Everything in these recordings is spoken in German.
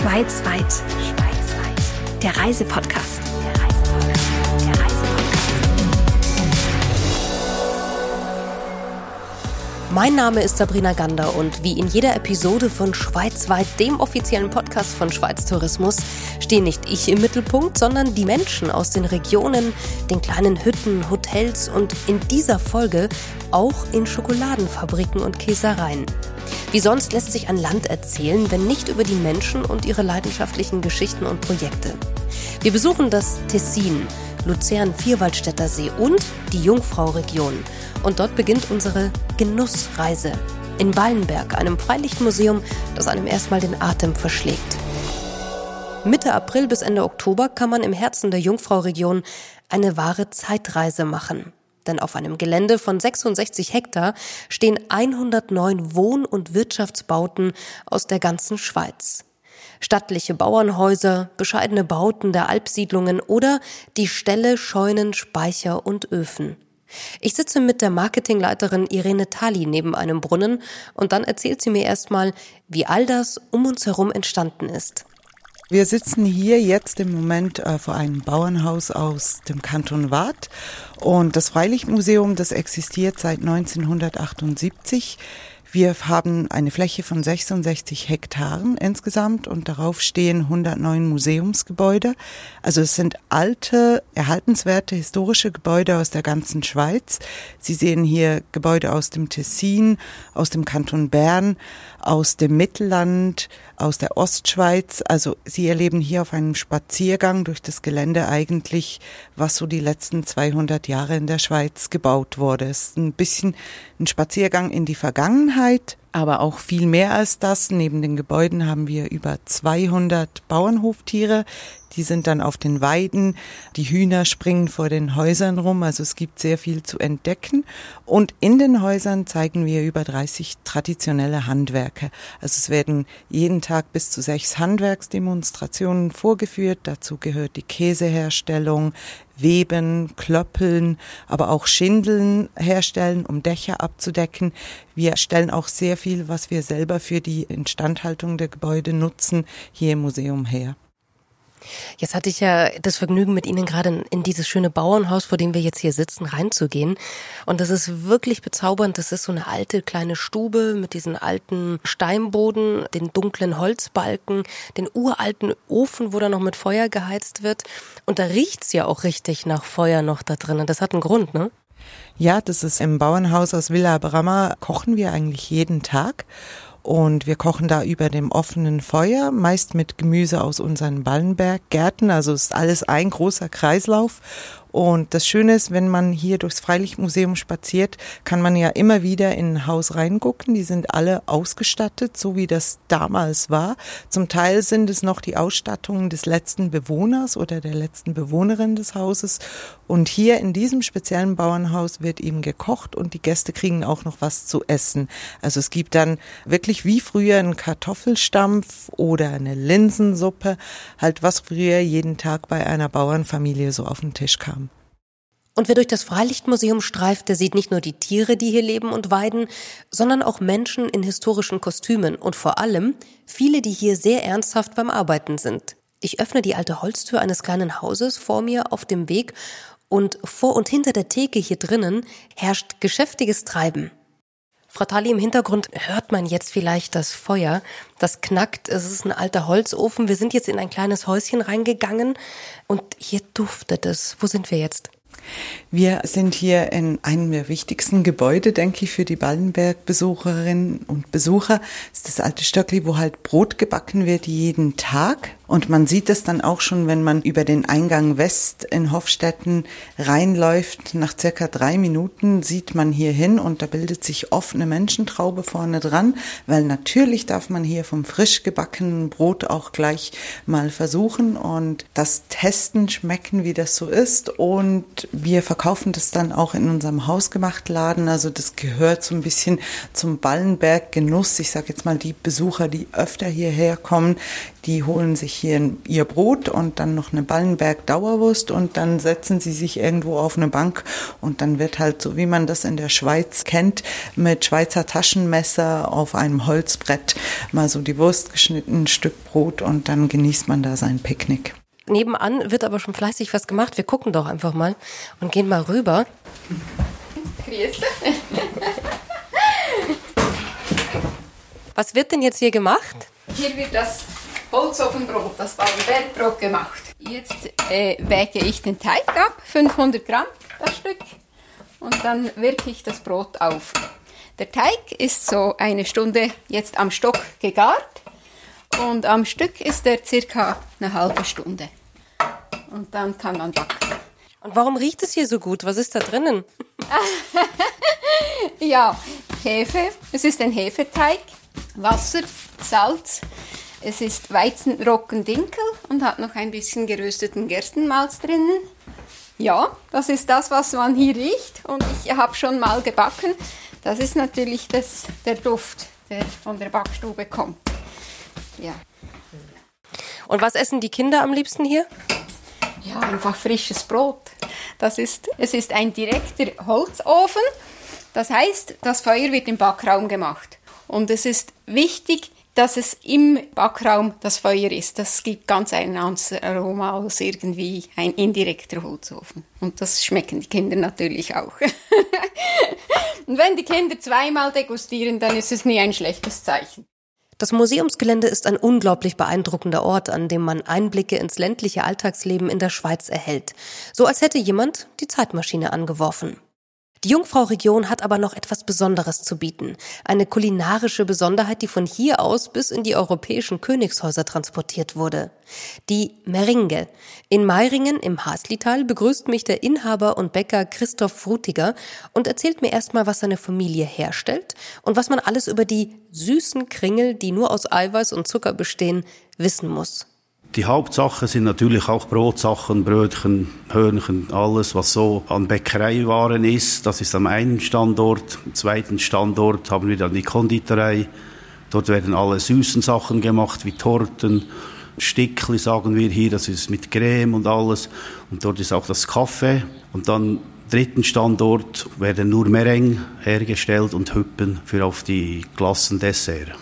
Schweizweit. Schweizweit. Der Reisepodcast. Mein Name ist Sabrina Gander und wie in jeder Episode von Schweizweit, dem offiziellen Podcast von Schweiz Tourismus, stehe nicht ich im Mittelpunkt, sondern die Menschen aus den Regionen, den kleinen Hütten, Hotels und in dieser Folge auch in Schokoladenfabriken und Käsereien. Wie sonst lässt sich ein Land erzählen, wenn nicht über die Menschen und ihre leidenschaftlichen Geschichten und Projekte. Wir besuchen das Tessin, Luzern-Vierwaldstätter See und die Jungfrau-Region. Und dort beginnt unsere Genussreise in Wallenberg, einem Freilichtmuseum, das einem erstmal den Atem verschlägt. Mitte April bis Ende Oktober kann man im Herzen der Jungfrau-Region eine wahre Zeitreise machen. Denn auf einem Gelände von 66 Hektar stehen 109 Wohn- und Wirtschaftsbauten aus der ganzen Schweiz. Stattliche Bauernhäuser, bescheidene Bauten der Alpsiedlungen oder die Ställe, Scheunen, Speicher und Öfen. Ich sitze mit der Marketingleiterin Irene Tali neben einem Brunnen und dann erzählt sie mir erstmal, wie all das um uns herum entstanden ist. Wir sitzen hier jetzt im Moment äh, vor einem Bauernhaus aus dem Kanton Waadt und das Freilichtmuseum, das existiert seit 1978. Wir haben eine Fläche von 66 Hektaren insgesamt und darauf stehen 109 Museumsgebäude. Also es sind alte, erhaltenswerte historische Gebäude aus der ganzen Schweiz. Sie sehen hier Gebäude aus dem Tessin, aus dem Kanton Bern, aus dem Mittelland, aus der Ostschweiz. Also Sie erleben hier auf einem Spaziergang durch das Gelände eigentlich, was so die letzten 200 Jahre in der Schweiz gebaut wurde. Es ist ein bisschen ein Spaziergang in die Vergangenheit, aber auch viel mehr als das. Neben den Gebäuden haben wir über 200 Bauernhoftiere, die sind dann auf den Weiden, die Hühner springen vor den Häusern rum, also es gibt sehr viel zu entdecken. Und in den Häusern zeigen wir über 30 traditionelle Handwerke. Also es werden jeden Tag bis zu sechs Handwerksdemonstrationen vorgeführt. Dazu gehört die Käseherstellung, Weben, Klöppeln, aber auch Schindeln herstellen, um Dächer abzudecken. Wir stellen auch sehr viel, was wir selber für die Instandhaltung der Gebäude nutzen, hier im Museum her. Jetzt hatte ich ja das Vergnügen, mit Ihnen gerade in dieses schöne Bauernhaus, vor dem wir jetzt hier sitzen, reinzugehen. Und das ist wirklich bezaubernd. Das ist so eine alte kleine Stube mit diesen alten Steinboden, den dunklen Holzbalken, den uralten Ofen, wo da noch mit Feuer geheizt wird. Und da riecht's ja auch richtig nach Feuer noch da drinnen. Das hat einen Grund, ne? Ja, das ist im Bauernhaus aus Villa Brammer kochen wir eigentlich jeden Tag. Und wir kochen da über dem offenen Feuer, meist mit Gemüse aus unseren Ballenberggärten. Also ist alles ein großer Kreislauf. Und das Schöne ist, wenn man hier durchs Freilichtmuseum spaziert, kann man ja immer wieder in ein Haus reingucken. Die sind alle ausgestattet, so wie das damals war. Zum Teil sind es noch die Ausstattungen des letzten Bewohners oder der letzten Bewohnerin des Hauses. Und hier in diesem speziellen Bauernhaus wird eben gekocht und die Gäste kriegen auch noch was zu essen. Also es gibt dann wirklich wie früher einen Kartoffelstampf oder eine Linsensuppe, halt was früher jeden Tag bei einer Bauernfamilie so auf den Tisch kam. Und wer durch das Freilichtmuseum streift, der sieht nicht nur die Tiere, die hier leben und weiden, sondern auch Menschen in historischen Kostümen und vor allem viele, die hier sehr ernsthaft beim Arbeiten sind. Ich öffne die alte Holztür eines kleinen Hauses vor mir auf dem Weg und vor und hinter der Theke hier drinnen herrscht geschäftiges Treiben. Frau Tali, im Hintergrund hört man jetzt vielleicht das Feuer. Das knackt. Es ist ein alter Holzofen. Wir sind jetzt in ein kleines Häuschen reingegangen und hier duftet es. Wo sind wir jetzt? Wir sind hier in einem der wichtigsten Gebäude, denke ich, für die Ballenberg-Besucherinnen und Besucher. Das ist das alte Stöckli, wo halt Brot gebacken wird jeden Tag. Und man sieht es dann auch schon, wenn man über den Eingang West in Hofstetten reinläuft. Nach circa drei Minuten sieht man hier hin und da bildet sich offene Menschentraube vorne dran, weil natürlich darf man hier vom frisch gebackenen Brot auch gleich mal versuchen und das testen, schmecken, wie das so ist. Und wir verkaufen das dann auch in unserem Hausgemachtladen. Also das gehört so ein bisschen zum Ballenberg-Genuss. Ich sage jetzt mal die Besucher, die öfter hierher kommen, die holen sich hier ihr Brot und dann noch eine Ballenberg Dauerwurst und dann setzen sie sich irgendwo auf eine Bank und dann wird halt so, wie man das in der Schweiz kennt, mit Schweizer Taschenmesser auf einem Holzbrett mal so die Wurst geschnitten, ein Stück Brot und dann genießt man da sein Picknick. Nebenan wird aber schon fleißig was gemacht. Wir gucken doch einfach mal und gehen mal rüber. Was wird denn jetzt hier gemacht? Hier wird das Holzofenbrot, das Ballenbergbrot gemacht. Jetzt äh, wäge ich den Teig ab, 500 Gramm das Stück, und dann wirke ich das Brot auf. Der Teig ist so eine Stunde jetzt am Stock gegart und am Stück ist er circa eine halbe Stunde. Und dann kann man backen. Und warum riecht es hier so gut? Was ist da drinnen? ja, Hefe. Es ist ein Hefeteig, Wasser, Salz. Es ist Weizenrockendinkel und hat noch ein bisschen gerösteten Gerstenmalz drinnen. Ja, das ist das, was man hier riecht. Und ich habe schon mal gebacken. Das ist natürlich das, der Duft, der von der Backstube kommt. Ja. Und was essen die Kinder am liebsten hier? Ja, einfach frisches Brot. Das ist, es ist ein direkter Holzofen. Das heißt, das Feuer wird im Backraum gemacht. Und es ist wichtig, dass es im Backraum das Feuer ist. Das gibt ganz ein anderes Aroma als irgendwie ein indirekter Holzofen. Und das schmecken die Kinder natürlich auch. Und wenn die Kinder zweimal degustieren, dann ist es nie ein schlechtes Zeichen. Das Museumsgelände ist ein unglaublich beeindruckender Ort, an dem man Einblicke ins ländliche Alltagsleben in der Schweiz erhält. So als hätte jemand die Zeitmaschine angeworfen. Die Jungfrau-Region hat aber noch etwas Besonderes zu bieten. Eine kulinarische Besonderheit, die von hier aus bis in die europäischen Königshäuser transportiert wurde. Die Meringe. In Meiringen im Haslital begrüßt mich der Inhaber und Bäcker Christoph Frutiger und erzählt mir erstmal, was seine Familie herstellt und was man alles über die süßen Kringel, die nur aus Eiweiß und Zucker bestehen, wissen muss. Die Hauptsachen sind natürlich auch Brotsachen, Brötchen, Hörnchen, alles, was so an Bäckereiwaren ist. Das ist am einen Standort. Am zweiten Standort haben wir dann die Konditorei. Dort werden alle süßen Sachen gemacht, wie Torten, Stickli, sagen wir hier. Das ist mit Creme und alles. Und dort ist auch das Kaffee. Und dann dritten Standort werden nur Meringue hergestellt und Hüppen für auf die Klassendessert.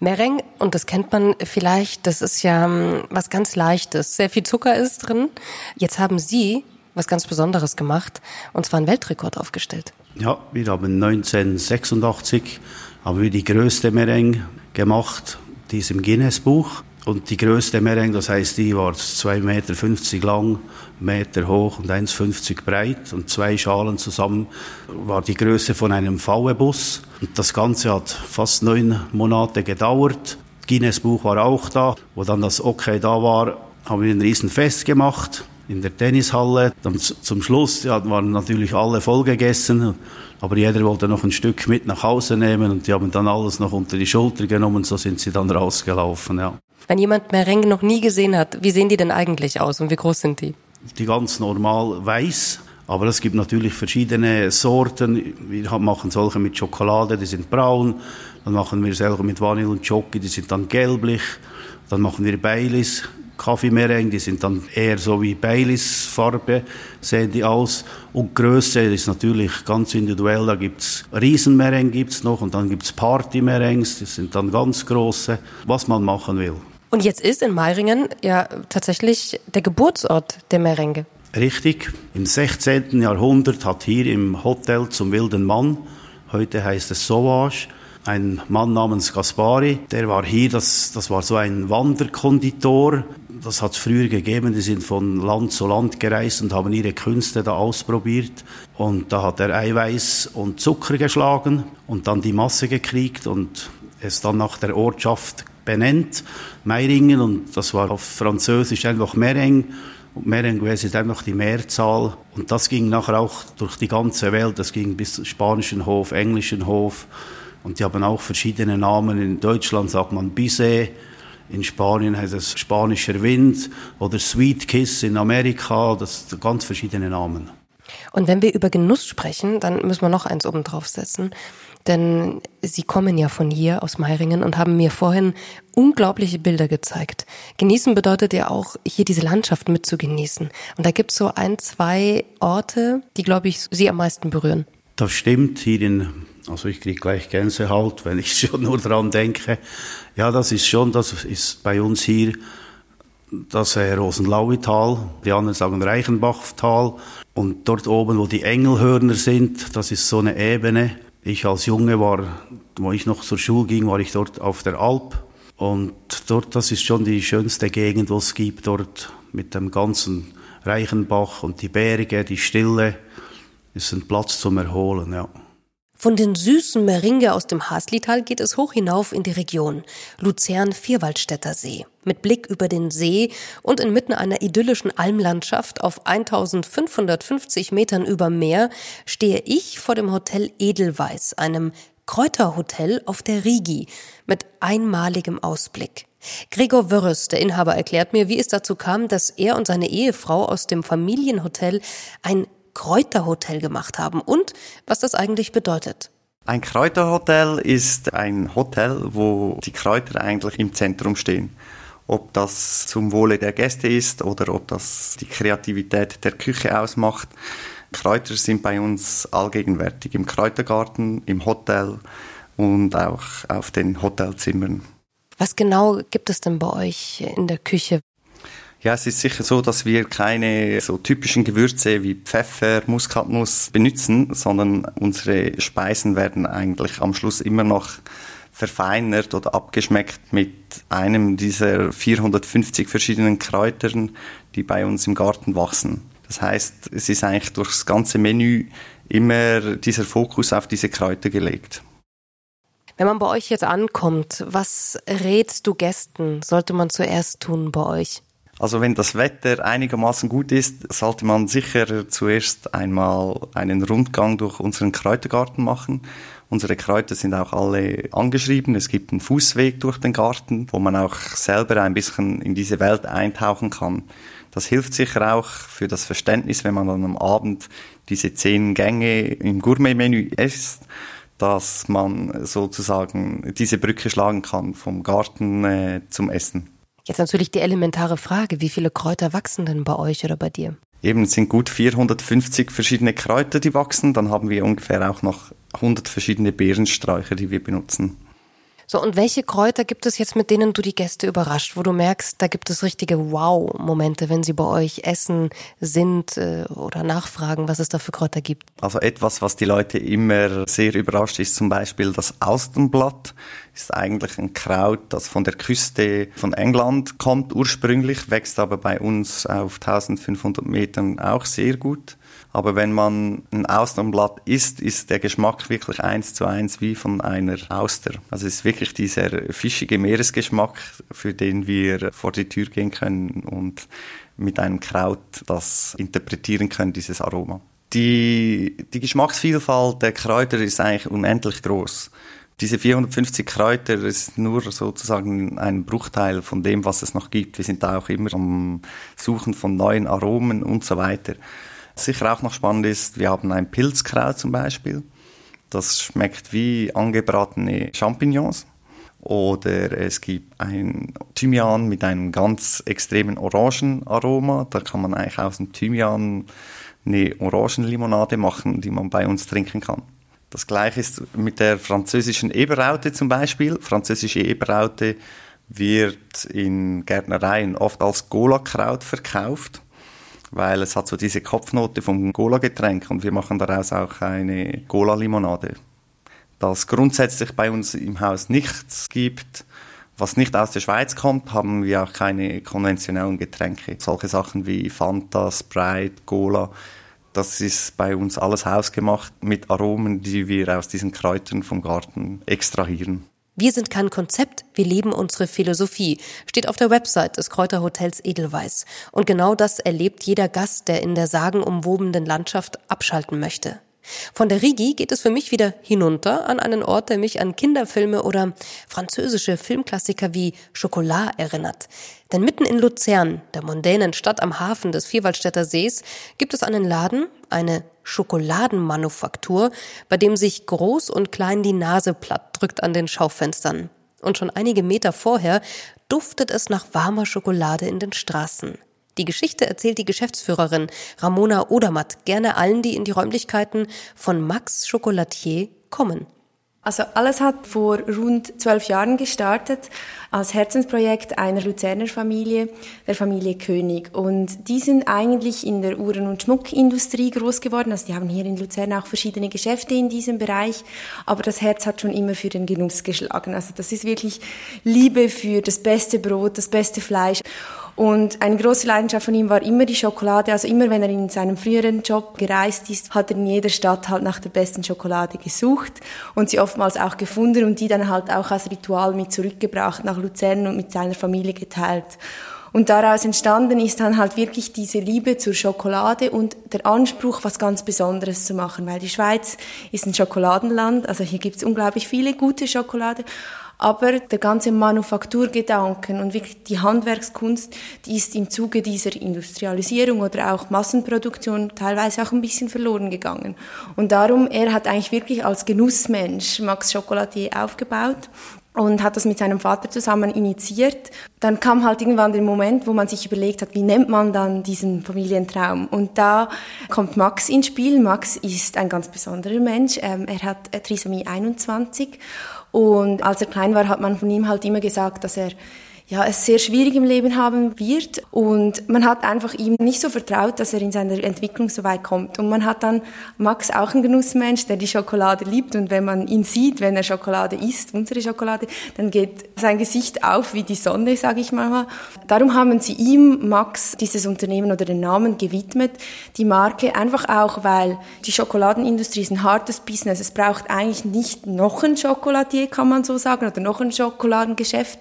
Meringue, und das kennt man vielleicht, das ist ja ähm, was ganz Leichtes. Sehr viel Zucker ist drin. Jetzt haben Sie was ganz Besonderes gemacht, und zwar einen Weltrekord aufgestellt. Ja, wir haben 1986 haben wir die größte Meringue gemacht, die ist im Guinness-Buch. Und die größte Meringue, das heißt, die war 2,50 Meter lang, Meter hoch und 1,50 breit und zwei Schalen zusammen war die Größe von einem VW-Bus. Und das Ganze hat fast neun Monate gedauert. Guinness Buch war auch da. Wo dann das Okay da war, haben wir ein Riesenfest gemacht in der Tennishalle. Dann zum Schluss ja, waren natürlich alle vollgegessen, aber jeder wollte noch ein Stück mit nach Hause nehmen und die haben dann alles noch unter die Schulter genommen, so sind sie dann rausgelaufen, ja. Wenn jemand Merengue noch nie gesehen hat, wie sehen die denn eigentlich aus und wie groß sind die? Die ganz normal weiß, aber es gibt natürlich verschiedene Sorten. Wir machen solche mit Schokolade, die sind braun. Dann machen wir solche mit Vanille und Schoki, die sind dann gelblich. Dann machen wir Baileys, Kaffeemerengue, die sind dann eher so wie Baileys Farbe, sehen die aus. Und Größe ist natürlich ganz individuell. Da gibt's Riesenmerengue gibt's noch und dann gibt's Partymerengues, die sind dann ganz große, was man machen will. Und jetzt ist in Meiringen ja tatsächlich der Geburtsort der Merengue. Richtig. Im 16. Jahrhundert hat hier im Hotel zum Wilden Mann, heute heißt es Sauvage, ein Mann namens Gaspari, der war hier, das, das war so ein Wanderkonditor. Das hat es früher gegeben, die sind von Land zu Land gereist und haben ihre Künste da ausprobiert. Und da hat er Eiweiß und Zucker geschlagen und dann die Masse gekriegt und es dann nach der Ortschaft benennt, Meiringen, und das war auf Französisch einfach Mering. Und Merengue ist einfach die Mehrzahl. Und das ging nachher auch durch die ganze Welt. Das ging bis spanischen Hof, englischen Hof. Und die haben auch verschiedene Namen. In Deutschland sagt man Bizet. In Spanien heißt es spanischer Wind oder Sweet Kiss in Amerika. Das sind ganz verschiedene Namen. Und wenn wir über Genuss sprechen, dann müssen wir noch eins oben drauf setzen. Denn Sie kommen ja von hier aus Meiringen und haben mir vorhin unglaubliche Bilder gezeigt. Genießen bedeutet ja auch, hier diese Landschaft mitzugenießen. Und da gibt es so ein, zwei Orte, die, glaube ich, Sie am meisten berühren. Das stimmt. Hier in, also ich kriege gleich Gänsehaut, wenn ich schon nur dran denke. Ja, das ist schon, das ist bei uns hier das äh, Rosenlauital, die anderen sagen Reichenbachtal. Und dort oben, wo die Engelhörner sind, das ist so eine Ebene. Ich als Junge war, wo ich noch zur Schule ging, war ich dort auf der Alp. Und dort, das ist schon die schönste Gegend, was es gibt, dort mit dem ganzen Reichenbach und die Berge, die Stille, ist ein Platz zum Erholen, ja. Von den süßen Meringe aus dem Haslital geht es hoch hinauf in die Region Luzern-Vierwaldstätter See. Mit Blick über den See und inmitten einer idyllischen Almlandschaft auf 1550 Metern über Meer stehe ich vor dem Hotel Edelweiß, einem Kräuterhotel auf der Rigi mit einmaligem Ausblick. Gregor Wörres, der Inhaber, erklärt mir, wie es dazu kam, dass er und seine Ehefrau aus dem Familienhotel ein Kräuterhotel gemacht haben und was das eigentlich bedeutet. Ein Kräuterhotel ist ein Hotel, wo die Kräuter eigentlich im Zentrum stehen. Ob das zum Wohle der Gäste ist oder ob das die Kreativität der Küche ausmacht. Kräuter sind bei uns allgegenwärtig im Kräutergarten, im Hotel und auch auf den Hotelzimmern. Was genau gibt es denn bei euch in der Küche? Ja, es ist sicher so, dass wir keine so typischen Gewürze wie Pfeffer, Muskatnuss benutzen, sondern unsere Speisen werden eigentlich am Schluss immer noch verfeinert oder abgeschmeckt mit einem dieser 450 verschiedenen Kräutern, die bei uns im Garten wachsen. Das heißt, es ist eigentlich durchs ganze Menü immer dieser Fokus auf diese Kräuter gelegt. Wenn man bei euch jetzt ankommt, was rätst du Gästen, sollte man zuerst tun bei euch? Also wenn das Wetter einigermaßen gut ist, sollte man sicher zuerst einmal einen Rundgang durch unseren Kräutergarten machen. Unsere Kräuter sind auch alle angeschrieben. Es gibt einen Fußweg durch den Garten, wo man auch selber ein bisschen in diese Welt eintauchen kann. Das hilft sicher auch für das Verständnis, wenn man dann am Abend diese zehn Gänge im Gourmet-Menü isst, dass man sozusagen diese Brücke schlagen kann vom Garten äh, zum Essen. Jetzt natürlich die elementare Frage, wie viele Kräuter wachsen denn bei euch oder bei dir? Eben, es sind gut 450 verschiedene Kräuter, die wachsen. Dann haben wir ungefähr auch noch 100 verschiedene Beerensträucher, die wir benutzen. So, und welche Kräuter gibt es jetzt, mit denen du die Gäste überrascht, wo du merkst, da gibt es richtige Wow-Momente, wenn sie bei euch essen, sind äh, oder nachfragen, was es da für Kräuter gibt? Also etwas, was die Leute immer sehr überrascht, ist zum Beispiel das Austernblatt. Ist eigentlich ein Kraut, das von der Küste von England kommt ursprünglich, wächst aber bei uns auf 1500 Metern auch sehr gut. Aber wenn man ein Austernblatt isst, ist der Geschmack wirklich eins zu eins wie von einer Auster. Also es ist wirklich dieser fischige Meeresgeschmack, für den wir vor die Tür gehen können und mit einem Kraut das interpretieren können, dieses Aroma. Die, die Geschmacksvielfalt der Kräuter ist eigentlich unendlich groß. Diese 450 Kräuter ist nur sozusagen ein Bruchteil von dem, was es noch gibt. Wir sind da auch immer am Suchen von neuen Aromen und so weiter. Sicher auch noch spannend ist, wir haben ein Pilzkraut zum Beispiel. Das schmeckt wie angebratene Champignons. Oder es gibt ein Thymian mit einem ganz extremen Orangenaroma. Da kann man eigentlich aus dem Thymian eine Orangenlimonade machen, die man bei uns trinken kann. Das gleiche ist mit der französischen Eberraute zum Beispiel. Französische Eberraute wird in Gärtnereien oft als Gola-Kraut verkauft weil es hat so diese Kopfnote vom Cola-Getränk und wir machen daraus auch eine Cola-Limonade. Da es grundsätzlich bei uns im Haus nichts gibt, was nicht aus der Schweiz kommt, haben wir auch keine konventionellen Getränke. Solche Sachen wie Fanta, Sprite, Cola, das ist bei uns alles hausgemacht mit Aromen, die wir aus diesen Kräutern vom Garten extrahieren. Wir sind kein Konzept, wir leben unsere Philosophie, steht auf der Website des Kräuterhotels Edelweiß. Und genau das erlebt jeder Gast, der in der sagenumwobenen Landschaft abschalten möchte. Von der Rigi geht es für mich wieder hinunter an einen Ort, der mich an Kinderfilme oder französische Filmklassiker wie Chocolat erinnert. Denn mitten in Luzern, der mondänen Stadt am Hafen des Vierwaldstätter Sees, gibt es einen Laden, eine Schokoladenmanufaktur, bei dem sich groß und klein die Nase platt drückt an den Schaufenstern. Und schon einige Meter vorher duftet es nach warmer Schokolade in den Straßen. Die Geschichte erzählt die Geschäftsführerin Ramona Odermatt gerne allen, die in die Räumlichkeiten von Max Chocolatier kommen. Also alles hat vor rund zwölf Jahren gestartet als Herzensprojekt einer Luzerner Familie, der Familie König. Und die sind eigentlich in der Uhren- und Schmuckindustrie groß geworden. Also die haben hier in Luzern auch verschiedene Geschäfte in diesem Bereich. Aber das Herz hat schon immer für den Genuss geschlagen. Also das ist wirklich Liebe für das beste Brot, das beste Fleisch. Und eine große Leidenschaft von ihm war immer die Schokolade. Also immer, wenn er in seinem früheren Job gereist ist, hat er in jeder Stadt halt nach der besten Schokolade gesucht und sie oftmals auch gefunden und die dann halt auch als Ritual mit zurückgebracht nach Luzern und mit seiner Familie geteilt. Und daraus entstanden ist dann halt wirklich diese Liebe zur Schokolade und der Anspruch, was ganz Besonderes zu machen, weil die Schweiz ist ein Schokoladenland, also hier gibt es unglaublich viele gute Schokolade, aber der ganze Manufakturgedanken und wirklich die Handwerkskunst, die ist im Zuge dieser Industrialisierung oder auch Massenproduktion teilweise auch ein bisschen verloren gegangen. Und darum, er hat eigentlich wirklich als Genussmensch Max Chocolatier aufgebaut und hat das mit seinem Vater zusammen initiiert. Dann kam halt irgendwann der Moment, wo man sich überlegt hat, wie nennt man dann diesen Familientraum? Und da kommt Max ins Spiel. Max ist ein ganz besonderer Mensch. Ähm, er hat Trisomie 21 und als er klein war, hat man von ihm halt immer gesagt, dass er ja, es sehr schwierig im Leben haben wird. Und man hat einfach ihm nicht so vertraut, dass er in seiner Entwicklung so weit kommt. Und man hat dann Max auch ein Genussmensch, der die Schokolade liebt. Und wenn man ihn sieht, wenn er Schokolade isst, unsere Schokolade, dann geht sein Gesicht auf wie die Sonne, sage ich mal. Darum haben sie ihm, Max, dieses Unternehmen oder den Namen gewidmet, die Marke, einfach auch, weil die Schokoladenindustrie ist ein hartes Business. Es braucht eigentlich nicht noch ein Schokoladier, kann man so sagen, oder noch ein Schokoladengeschäft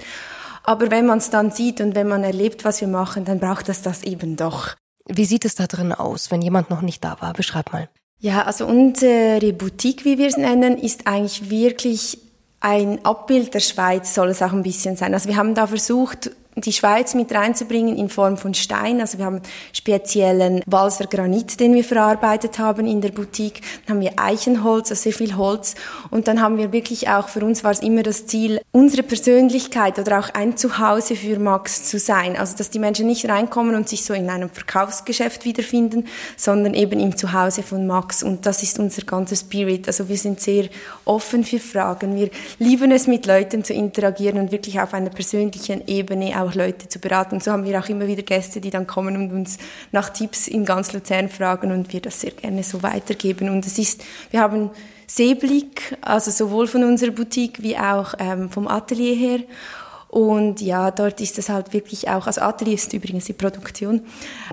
aber wenn man es dann sieht und wenn man erlebt, was wir machen, dann braucht es das eben doch. Wie sieht es da drin aus, wenn jemand noch nicht da war? Beschreib mal. Ja, also unsere Boutique, wie wir es nennen, ist eigentlich wirklich ein Abbild der Schweiz, soll es auch ein bisschen sein. Also wir haben da versucht, die Schweiz mit reinzubringen in Form von Stein. Also wir haben speziellen Walser Granit, den wir verarbeitet haben in der Boutique. Dann haben wir Eichenholz, also sehr viel Holz. Und dann haben wir wirklich auch, für uns war es immer das Ziel, unsere Persönlichkeit oder auch ein Zuhause für Max zu sein. Also dass die Menschen nicht reinkommen und sich so in einem Verkaufsgeschäft wiederfinden, sondern eben im Zuhause von Max. Und das ist unser ganzer Spirit. Also wir sind sehr offen für Fragen. Wir lieben es, mit Leuten zu interagieren und wirklich auf einer persönlichen Ebene auch Leute zu beraten. So haben wir auch immer wieder Gäste, die dann kommen und uns nach Tipps in ganz Luzern fragen und wir das sehr gerne so weitergeben. Und es ist, wir haben Seeblick, also sowohl von unserer Boutique wie auch ähm, vom Atelier her. Und ja, dort ist es halt wirklich auch, also Atelier ist übrigens die Produktion.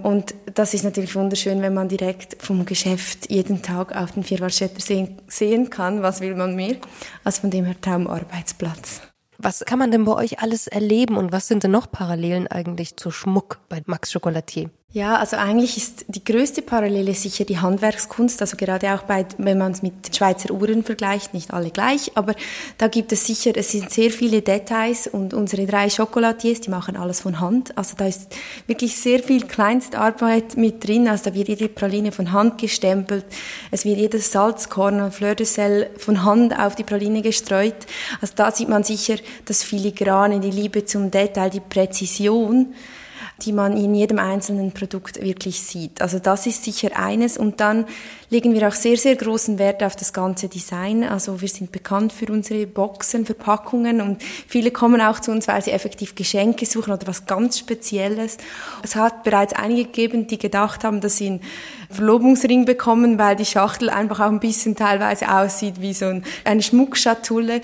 Und das ist natürlich wunderschön, wenn man direkt vom Geschäft jeden Tag auf den Vierwaldstätter sehen, sehen kann. Was will man mehr? Also von dem her Traumarbeitsplatz. Was kann man denn bei euch alles erleben und was sind denn noch Parallelen eigentlich zu Schmuck bei Max Chocolatier? Ja, also eigentlich ist die größte Parallele sicher die Handwerkskunst, also gerade auch bei, wenn man es mit Schweizer Uhren vergleicht, nicht alle gleich, aber da gibt es sicher, es sind sehr viele Details und unsere drei Chocolatiers, die machen alles von Hand, also da ist wirklich sehr viel Kleinstarbeit mit drin, also da wird jede Praline von Hand gestempelt, es wird jedes Salzkorn und Fleur de Sel von Hand auf die Praline gestreut, also da sieht man sicher das Filigrane, die Liebe zum Detail, die Präzision, die man in jedem einzelnen Produkt wirklich sieht. Also das ist sicher eines. Und dann legen wir auch sehr, sehr großen Wert auf das ganze Design. Also wir sind bekannt für unsere Boxen, Verpackungen und viele kommen auch zu uns, weil sie effektiv Geschenke suchen oder was ganz Spezielles. Es hat bereits einige gegeben, die gedacht haben, dass sie einen Verlobungsring bekommen, weil die Schachtel einfach auch ein bisschen teilweise aussieht wie so eine Schmuckschatulle.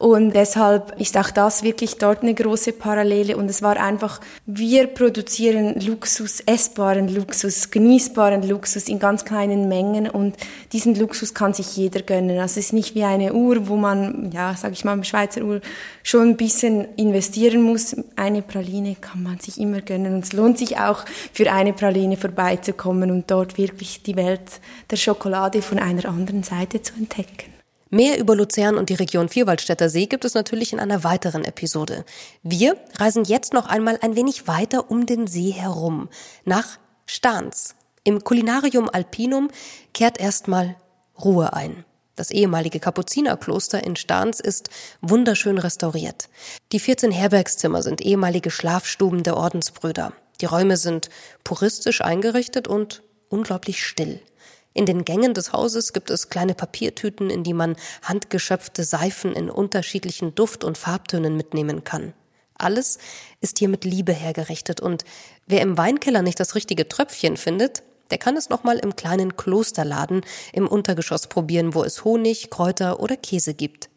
Und deshalb ist auch das wirklich dort eine große Parallele. Und es war einfach, wir produzieren Luxus, essbaren Luxus, genießbaren Luxus in ganz kleinen Mengen. Und diesen Luxus kann sich jeder gönnen. Also es ist nicht wie eine Uhr, wo man, ja, sag ich mal, Schweizer Uhr schon ein bisschen investieren muss. Eine Praline kann man sich immer gönnen. Und es lohnt sich auch, für eine Praline vorbeizukommen und dort wirklich die Welt der Schokolade von einer anderen Seite zu entdecken. Mehr über Luzern und die Region Vierwaldstätter See gibt es natürlich in einer weiteren Episode. Wir reisen jetzt noch einmal ein wenig weiter um den See herum, nach Stahns. Im Kulinarium Alpinum kehrt erstmal Ruhe ein. Das ehemalige Kapuzinerkloster in Stahns ist wunderschön restauriert. Die 14 Herbergszimmer sind ehemalige Schlafstuben der Ordensbrüder. Die Räume sind puristisch eingerichtet und unglaublich still. In den Gängen des Hauses gibt es kleine Papiertüten, in die man handgeschöpfte Seifen in unterschiedlichen Duft- und Farbtönen mitnehmen kann. Alles ist hier mit Liebe hergerichtet und wer im Weinkeller nicht das richtige Tröpfchen findet, der kann es nochmal im kleinen Klosterladen im Untergeschoss probieren, wo es Honig, Kräuter oder Käse gibt.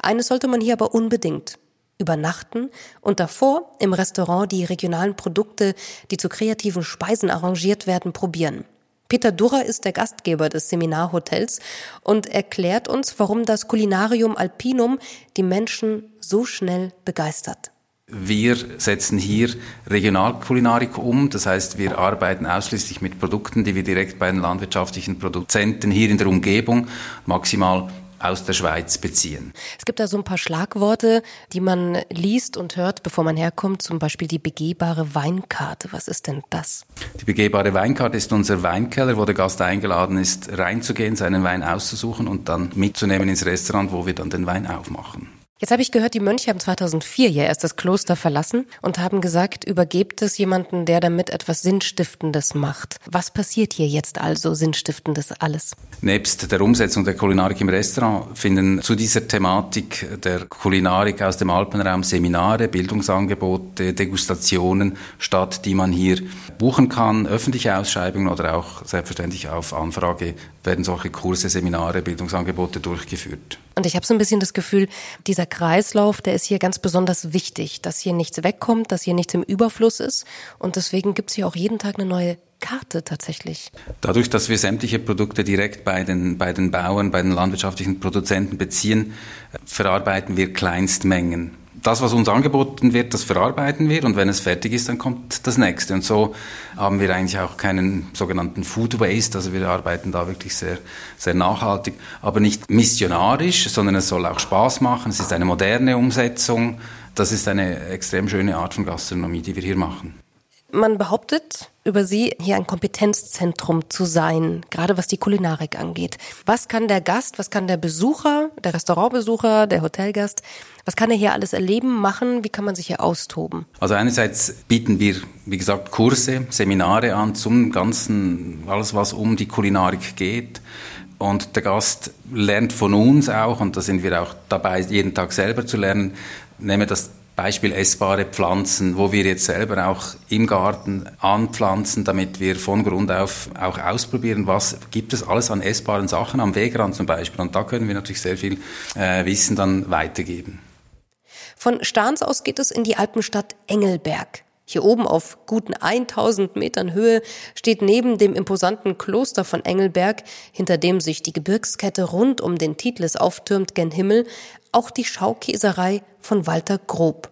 Eines sollte man hier aber unbedingt übernachten und davor im Restaurant die regionalen Produkte, die zu kreativen Speisen arrangiert werden, probieren. Peter Durrer ist der Gastgeber des Seminarhotels und erklärt uns, warum das Kulinarium Alpinum die Menschen so schnell begeistert. Wir setzen hier Regionalkulinarik um, das heißt, wir arbeiten ausschließlich mit Produkten, die wir direkt bei den landwirtschaftlichen Produzenten hier in der Umgebung maximal aus der Schweiz beziehen. Es gibt da so ein paar Schlagworte, die man liest und hört, bevor man herkommt, zum Beispiel die begehbare Weinkarte. Was ist denn das? Die begehbare Weinkarte ist unser Weinkeller, wo der Gast eingeladen ist, reinzugehen, seinen Wein auszusuchen und dann mitzunehmen ins Restaurant, wo wir dann den Wein aufmachen. Jetzt habe ich gehört, die Mönche haben 2004 ja erst das Kloster verlassen und haben gesagt, übergebt es jemanden, der damit etwas Sinnstiftendes macht. Was passiert hier jetzt also Sinnstiftendes alles? Nebst der Umsetzung der Kulinarik im Restaurant finden zu dieser Thematik der Kulinarik aus dem Alpenraum Seminare, Bildungsangebote, Degustationen statt, die man hier buchen kann, öffentliche Ausschreibungen oder auch selbstverständlich auf Anfrage werden solche Kurse, Seminare, Bildungsangebote durchgeführt. Und ich habe so ein bisschen das Gefühl, dieser Kreislauf, der ist hier ganz besonders wichtig, dass hier nichts wegkommt, dass hier nichts im Überfluss ist. Und deswegen gibt es hier auch jeden Tag eine neue Karte tatsächlich. Dadurch, dass wir sämtliche Produkte direkt bei den, bei den Bauern, bei den landwirtschaftlichen Produzenten beziehen, verarbeiten wir Kleinstmengen das, was uns angeboten wird, das verarbeiten wir und wenn es fertig ist, dann kommt das nächste. Und so haben wir eigentlich auch keinen sogenannten Food Waste, also wir arbeiten da wirklich sehr, sehr nachhaltig, aber nicht missionarisch, sondern es soll auch Spaß machen. Es ist eine moderne Umsetzung. Das ist eine extrem schöne Art von Gastronomie, die wir hier machen. Man behauptet über Sie, hier ein Kompetenzzentrum zu sein, gerade was die Kulinarik angeht. Was kann der Gast, was kann der Besucher, der Restaurantbesucher, der Hotelgast, was kann er hier alles erleben, machen? Wie kann man sich hier austoben? Also einerseits bieten wir, wie gesagt, Kurse, Seminare an zum ganzen, alles was um die Kulinarik geht. Und der Gast lernt von uns auch, und da sind wir auch dabei, jeden Tag selber zu lernen, nehme das Beispiel essbare Pflanzen, wo wir jetzt selber auch im Garten anpflanzen, damit wir von Grund auf auch ausprobieren, was gibt es alles an essbaren Sachen am Wegrand zum Beispiel. Und da können wir natürlich sehr viel äh, Wissen dann weitergeben. Von Stahns aus geht es in die Alpenstadt Engelberg. Hier oben auf guten 1000 Metern Höhe steht neben dem imposanten Kloster von Engelberg, hinter dem sich die Gebirgskette rund um den Titlis auftürmt gen Himmel, auch die Schaukäserei von Walter Grob.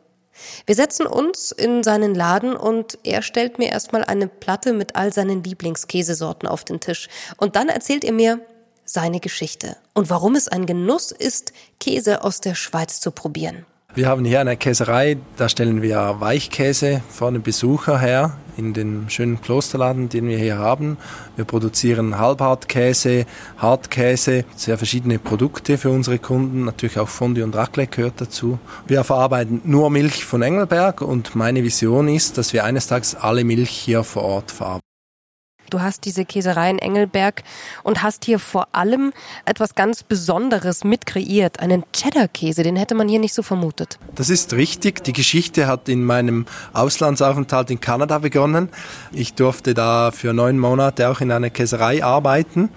Wir setzen uns in seinen Laden und er stellt mir erstmal eine Platte mit all seinen Lieblingskäsesorten auf den Tisch. Und dann erzählt er mir seine Geschichte und warum es ein Genuss ist, Käse aus der Schweiz zu probieren. Wir haben hier eine Käserei, da stellen wir Weichkäse vor den Besucher her, in den schönen Klosterladen, den wir hier haben. Wir produzieren Halbhartkäse, Hartkäse, sehr verschiedene Produkte für unsere Kunden, natürlich auch Fondue und Raclette gehört dazu. Wir verarbeiten nur Milch von Engelberg und meine Vision ist, dass wir eines Tages alle Milch hier vor Ort verarbeiten. Du hast diese Käserei in Engelberg und hast hier vor allem etwas ganz Besonderes mit kreiert. Einen Cheddar-Käse, den hätte man hier nicht so vermutet. Das ist richtig. Die Geschichte hat in meinem Auslandsaufenthalt in Kanada begonnen. Ich durfte da für neun Monate auch in einer Käserei arbeiten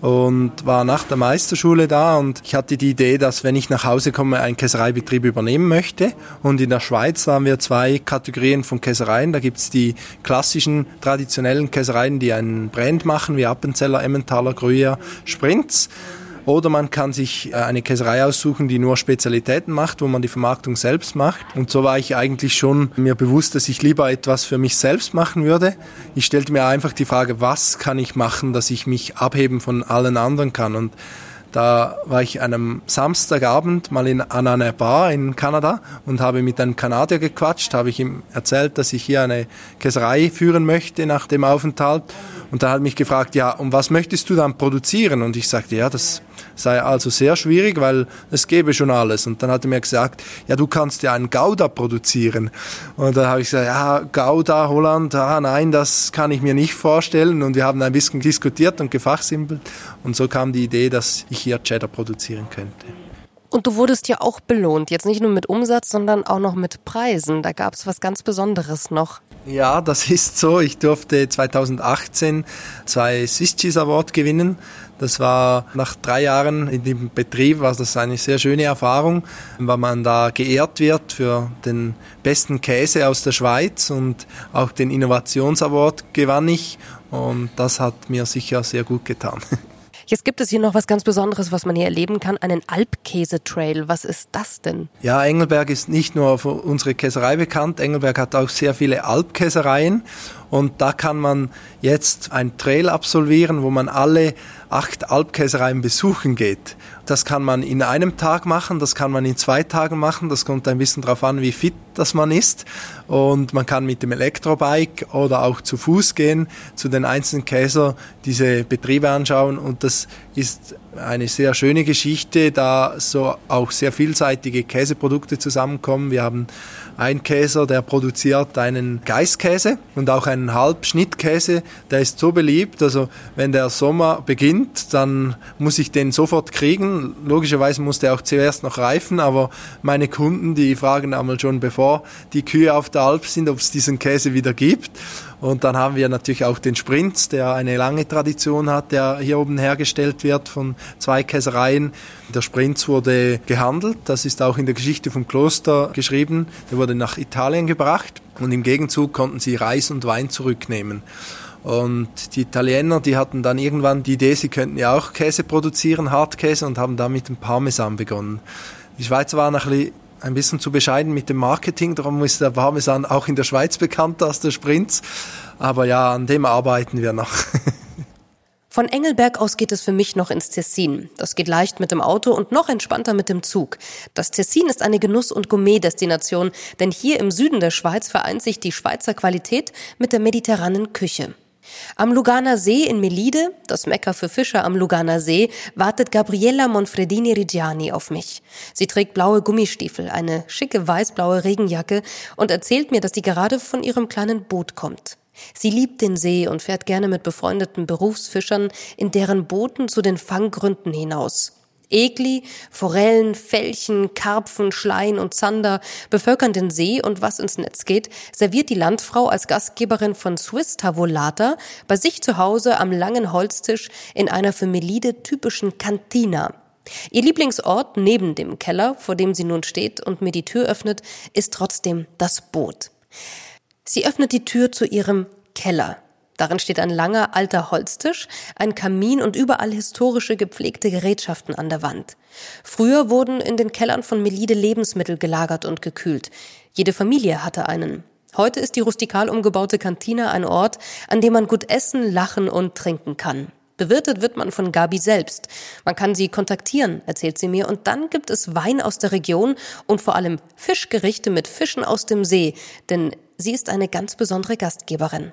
und war nach der Meisterschule da und ich hatte die Idee, dass wenn ich nach Hause komme, einen Käsereibetrieb übernehmen möchte. Und in der Schweiz haben wir zwei Kategorien von Käsereien. Da gibt's die klassischen, traditionellen Käsereien, die einen Brand machen, wie Appenzeller, Emmentaler, Gruyère, Sprinz. Oder man kann sich äh, eine Käserei aussuchen, die nur Spezialitäten macht, wo man die Vermarktung selbst macht. Und so war ich eigentlich schon mir bewusst, dass ich lieber etwas für mich selbst machen würde. Ich stellte mir einfach die Frage, was kann ich machen, dass ich mich abheben von allen anderen kann. Und da war ich einem Samstagabend mal in, an einer Bar in Kanada und habe mit einem Kanadier gequatscht, habe ich ihm erzählt, dass ich hier eine Käserei führen möchte nach dem Aufenthalt. Und da hat mich gefragt, ja, und was möchtest du dann produzieren? Und ich sagte, ja, das sei also sehr schwierig, weil es gäbe schon alles. Und dann hat er mir gesagt, ja, du kannst ja einen Gouda produzieren. Und da habe ich gesagt, ja, Gouda, Holland, ah, nein, das kann ich mir nicht vorstellen. Und wir haben ein bisschen diskutiert und gefachsimpelt. Und so kam die Idee, dass ich hier Cheddar produzieren könnte. Und du wurdest ja auch belohnt, jetzt nicht nur mit Umsatz, sondern auch noch mit Preisen. Da gab es was ganz Besonderes noch. Ja, das ist so. Ich durfte 2018 zwei Swiss Cheese Award gewinnen. Das war nach drei Jahren in dem Betrieb, war das eine sehr schöne Erfahrung, weil man da geehrt wird für den besten Käse aus der Schweiz und auch den Innovationsaward gewann ich und das hat mir sicher sehr gut getan. Jetzt gibt es hier noch was ganz Besonderes, was man hier erleben kann, einen Alpkäse-Trail. Was ist das denn? Ja, Engelberg ist nicht nur für unsere Käserei bekannt. Engelberg hat auch sehr viele Alpkäsereien und da kann man jetzt ein Trail absolvieren, wo man alle acht Alpkäsereien besuchen geht. Das kann man in einem Tag machen, das kann man in zwei Tagen machen. Das kommt ein bisschen darauf an, wie fit das man ist. Und man kann mit dem Elektrobike oder auch zu Fuß gehen, zu den einzelnen Käser diese Betriebe anschauen. Und das ist eine sehr schöne Geschichte, da so auch sehr vielseitige Käseprodukte zusammenkommen. Wir haben einen Käser, der produziert einen Geißkäse und auch einen Halbschnittkäse. Der ist so beliebt, also wenn der Sommer beginnt, dann muss ich den sofort kriegen. Logischerweise muss der auch zuerst noch reifen, aber meine Kunden, die fragen einmal schon, bevor die Kühe auf der Alp sind, ob es diesen Käse wieder gibt. Und dann haben wir natürlich auch den Sprinz, der eine lange Tradition hat, der hier oben hergestellt wird von zwei Käsereien. Der Sprinz wurde gehandelt, das ist auch in der Geschichte vom Kloster geschrieben. Der wurde nach Italien gebracht und im Gegenzug konnten sie Reis und Wein zurücknehmen. Und die Italiener, die hatten dann irgendwann die Idee, sie könnten ja auch Käse produzieren, Hartkäse, und haben dann mit dem Parmesan begonnen. Die Schweizer waren ein bisschen zu bescheiden mit dem Marketing, darum ist der Parmesan auch in der Schweiz bekannter als der Sprinz. Aber ja, an dem arbeiten wir noch. Von Engelberg aus geht es für mich noch ins Tessin. Das geht leicht mit dem Auto und noch entspannter mit dem Zug. Das Tessin ist eine Genuss- und Gourmet-Destination, denn hier im Süden der Schweiz vereint sich die Schweizer Qualität mit der mediterranen Küche. Am Luganer See in Melide, das Mekka für Fischer am Luganer See, wartet Gabriella Monfredini Rigiani auf mich. Sie trägt blaue Gummistiefel, eine schicke weißblaue Regenjacke und erzählt mir, dass sie gerade von ihrem kleinen Boot kommt. Sie liebt den See und fährt gerne mit befreundeten Berufsfischern in deren Booten zu den Fanggründen hinaus. Egli, Forellen, Felchen, Karpfen, Schleien und Zander bevölkern den See und was ins Netz geht, serviert die Landfrau als Gastgeberin von Swiss Tavolata bei sich zu Hause am langen Holztisch in einer für Melide typischen Cantina. Ihr Lieblingsort neben dem Keller, vor dem sie nun steht und mir die Tür öffnet, ist trotzdem das Boot. Sie öffnet die Tür zu ihrem Keller. Darin steht ein langer alter Holztisch, ein Kamin und überall historische gepflegte Gerätschaften an der Wand. Früher wurden in den Kellern von Melide Lebensmittel gelagert und gekühlt. Jede Familie hatte einen. Heute ist die rustikal umgebaute Kantine ein Ort, an dem man gut essen, lachen und trinken kann. Bewirtet wird man von Gabi selbst. Man kann sie kontaktieren, erzählt sie mir, und dann gibt es Wein aus der Region und vor allem Fischgerichte mit Fischen aus dem See, denn sie ist eine ganz besondere Gastgeberin.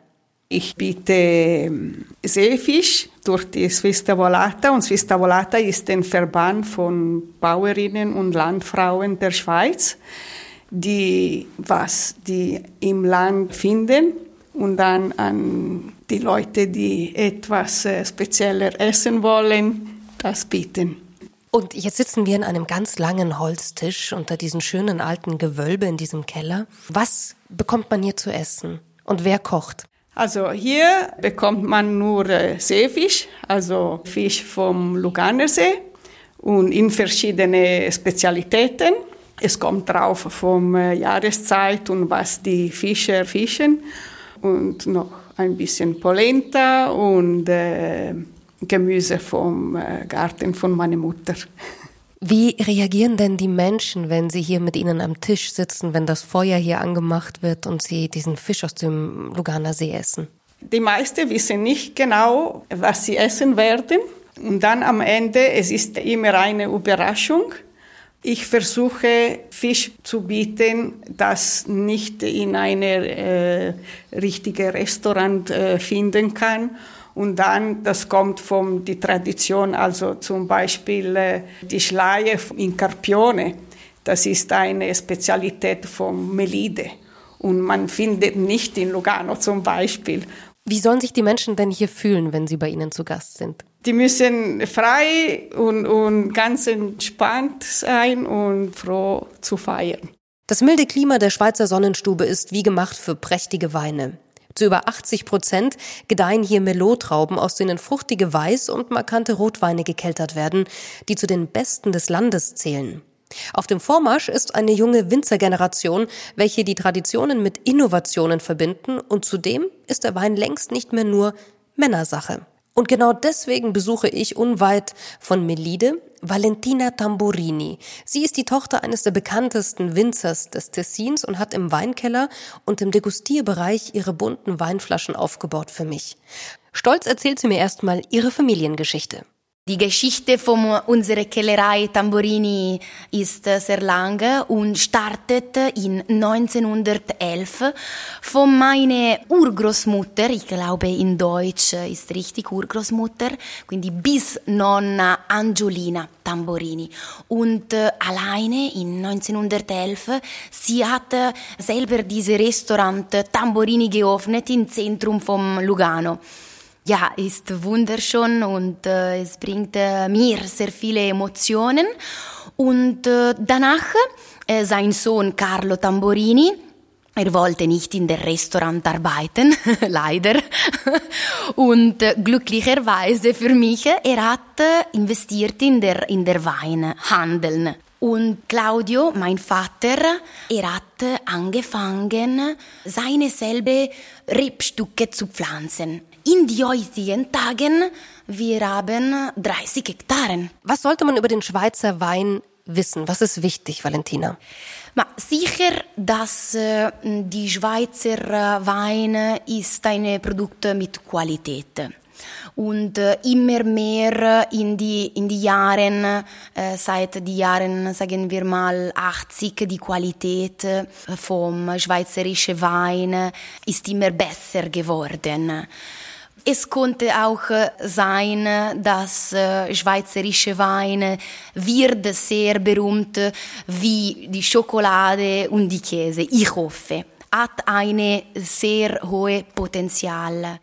Ich biete ähm, Seefisch durch die Swiss Tavolata und Swiss Tavolata ist ein Verband von Bauerinnen und Landfrauen der Schweiz, die was die im Land finden und dann an die Leute, die etwas äh, spezieller essen wollen, das bieten. Und jetzt sitzen wir in einem ganz langen Holztisch unter diesem schönen alten Gewölbe in diesem Keller. Was bekommt man hier zu essen? Und wer kocht? Also hier bekommt man nur äh, Seefisch, also Fisch vom Luganersee und in verschiedene Spezialitäten. Es kommt drauf vom äh, Jahreszeit und was die Fischer fischen und noch ein bisschen Polenta und äh, Gemüse vom äh, Garten von meiner Mutter. Wie reagieren denn die Menschen, wenn sie hier mit ihnen am Tisch sitzen, wenn das Feuer hier angemacht wird und sie diesen Fisch aus dem Luganer See essen? Die meisten wissen nicht genau, was sie essen werden. Und dann am Ende, es ist immer eine Überraschung. Ich versuche Fisch zu bieten, das nicht in einem äh, richtigen Restaurant äh, finden kann und dann, das kommt von die Tradition, also zum Beispiel äh, die Schleie in Carpione. Das ist eine Spezialität von Melide. Und man findet nicht in Lugano zum Beispiel. Wie sollen sich die Menschen denn hier fühlen, wenn sie bei Ihnen zu Gast sind? Die müssen frei und, und ganz entspannt sein und froh zu feiern. Das milde Klima der Schweizer Sonnenstube ist wie gemacht für prächtige Weine. Zu über 80 Prozent gedeihen hier Melotrauben, aus denen fruchtige Weiß- und markante Rotweine gekeltert werden, die zu den besten des Landes zählen. Auf dem Vormarsch ist eine junge Winzergeneration, welche die Traditionen mit Innovationen verbinden und zudem ist der Wein längst nicht mehr nur Männersache. Und genau deswegen besuche ich unweit von Melide Valentina Tamburini. Sie ist die Tochter eines der bekanntesten Winzers des Tessins und hat im Weinkeller und im Degustierbereich ihre bunten Weinflaschen aufgebaut für mich. Stolz erzählt sie mir erstmal ihre Familiengeschichte. Die Geschichte von unserer Kellerei Tamburini ist sehr lange und startet in 1911 von meiner Urgroßmutter, ich glaube in Deutsch ist richtig Urgroßmutter, quindi bis Nonna Angiolina Tamburini. Und äh, alleine in 1911, sie hat selber dieses Restaurant Tamburini geöffnet im Zentrum von Lugano ja, ist wunderschön und äh, es bringt äh, mir sehr viele Emotionen. Und äh, danach äh, sein Sohn Carlo Tamborini, er wollte nicht in der Restaurant arbeiten, leider. Und äh, glücklicherweise für mich, er hat äh, investiert in der, in der Weinhandeln. Und Claudio, mein Vater, er hat angefangen, seine selbe Rebstücke zu pflanzen in die heutigen Tagen, wir haben 30 Hektaren. Was sollte man über den Schweizer Wein wissen? Was ist wichtig, Valentina? Sicher, dass äh, die Schweizer äh, Wein ist ein Produkt mit Qualität und äh, immer mehr in die in die Jahren seit die Jahren sagen wir mal 80 die Qualität vom schweizerischen Wein ist immer besser geworden. Es konnte auch äh, sein, dass äh, schweizerische Weine wird sehr berühmt wie die Schokolade und die Käse. Ich hoffe, hat eine sehr hohe Potenzial.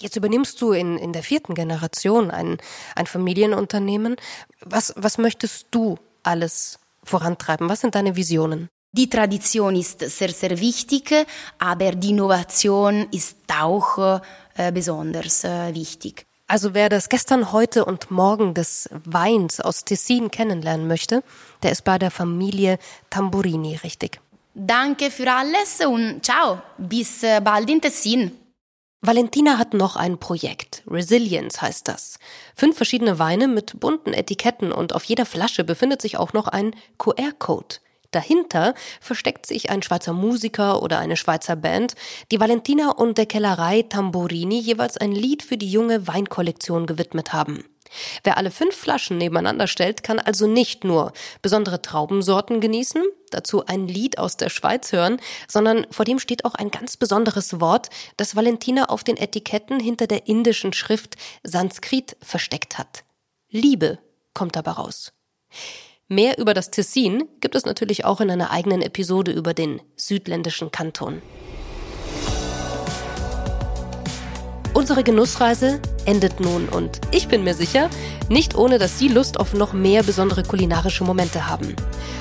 Jetzt übernimmst du in, in der vierten Generation ein, ein Familienunternehmen. Was, was möchtest du alles vorantreiben? Was sind deine Visionen? Die Tradition ist sehr, sehr wichtig, aber die Innovation ist auch äh, besonders äh, wichtig. Also wer das gestern, heute und morgen des Weins aus Tessin kennenlernen möchte, der ist bei der Familie Tamburini richtig. Danke für alles und ciao, bis äh, bald in Tessin. Valentina hat noch ein Projekt. Resilience heißt das. Fünf verschiedene Weine mit bunten Etiketten und auf jeder Flasche befindet sich auch noch ein QR-Code. Dahinter versteckt sich ein Schweizer Musiker oder eine Schweizer Band, die Valentina und der Kellerei Tamburini jeweils ein Lied für die junge Weinkollektion gewidmet haben. Wer alle fünf Flaschen nebeneinander stellt, kann also nicht nur besondere Traubensorten genießen, dazu ein Lied aus der Schweiz hören, sondern vor dem steht auch ein ganz besonderes Wort, das Valentina auf den Etiketten hinter der indischen Schrift Sanskrit versteckt hat. Liebe kommt dabei raus. Mehr über das Tessin gibt es natürlich auch in einer eigenen Episode über den südländischen Kanton. Unsere Genussreise endet nun und ich bin mir sicher, nicht ohne, dass Sie Lust auf noch mehr besondere kulinarische Momente haben.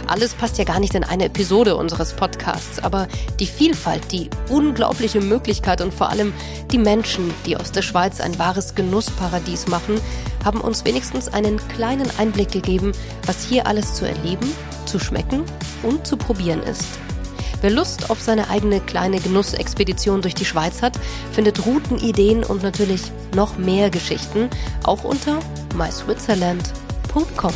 Alles passt ja gar nicht in eine Episode unseres Podcasts, aber die Vielfalt, die unglaubliche Möglichkeit und vor allem die Menschen, die aus der Schweiz ein wahres Genussparadies machen, haben uns wenigstens einen kleinen Einblick gegeben, was hier alles zu erleben, zu schmecken und zu probieren ist. Wer Lust auf seine eigene kleine Genussexpedition durch die Schweiz hat, findet Routen, Ideen und natürlich noch mehr Geschichten auch unter myswitzerland.com.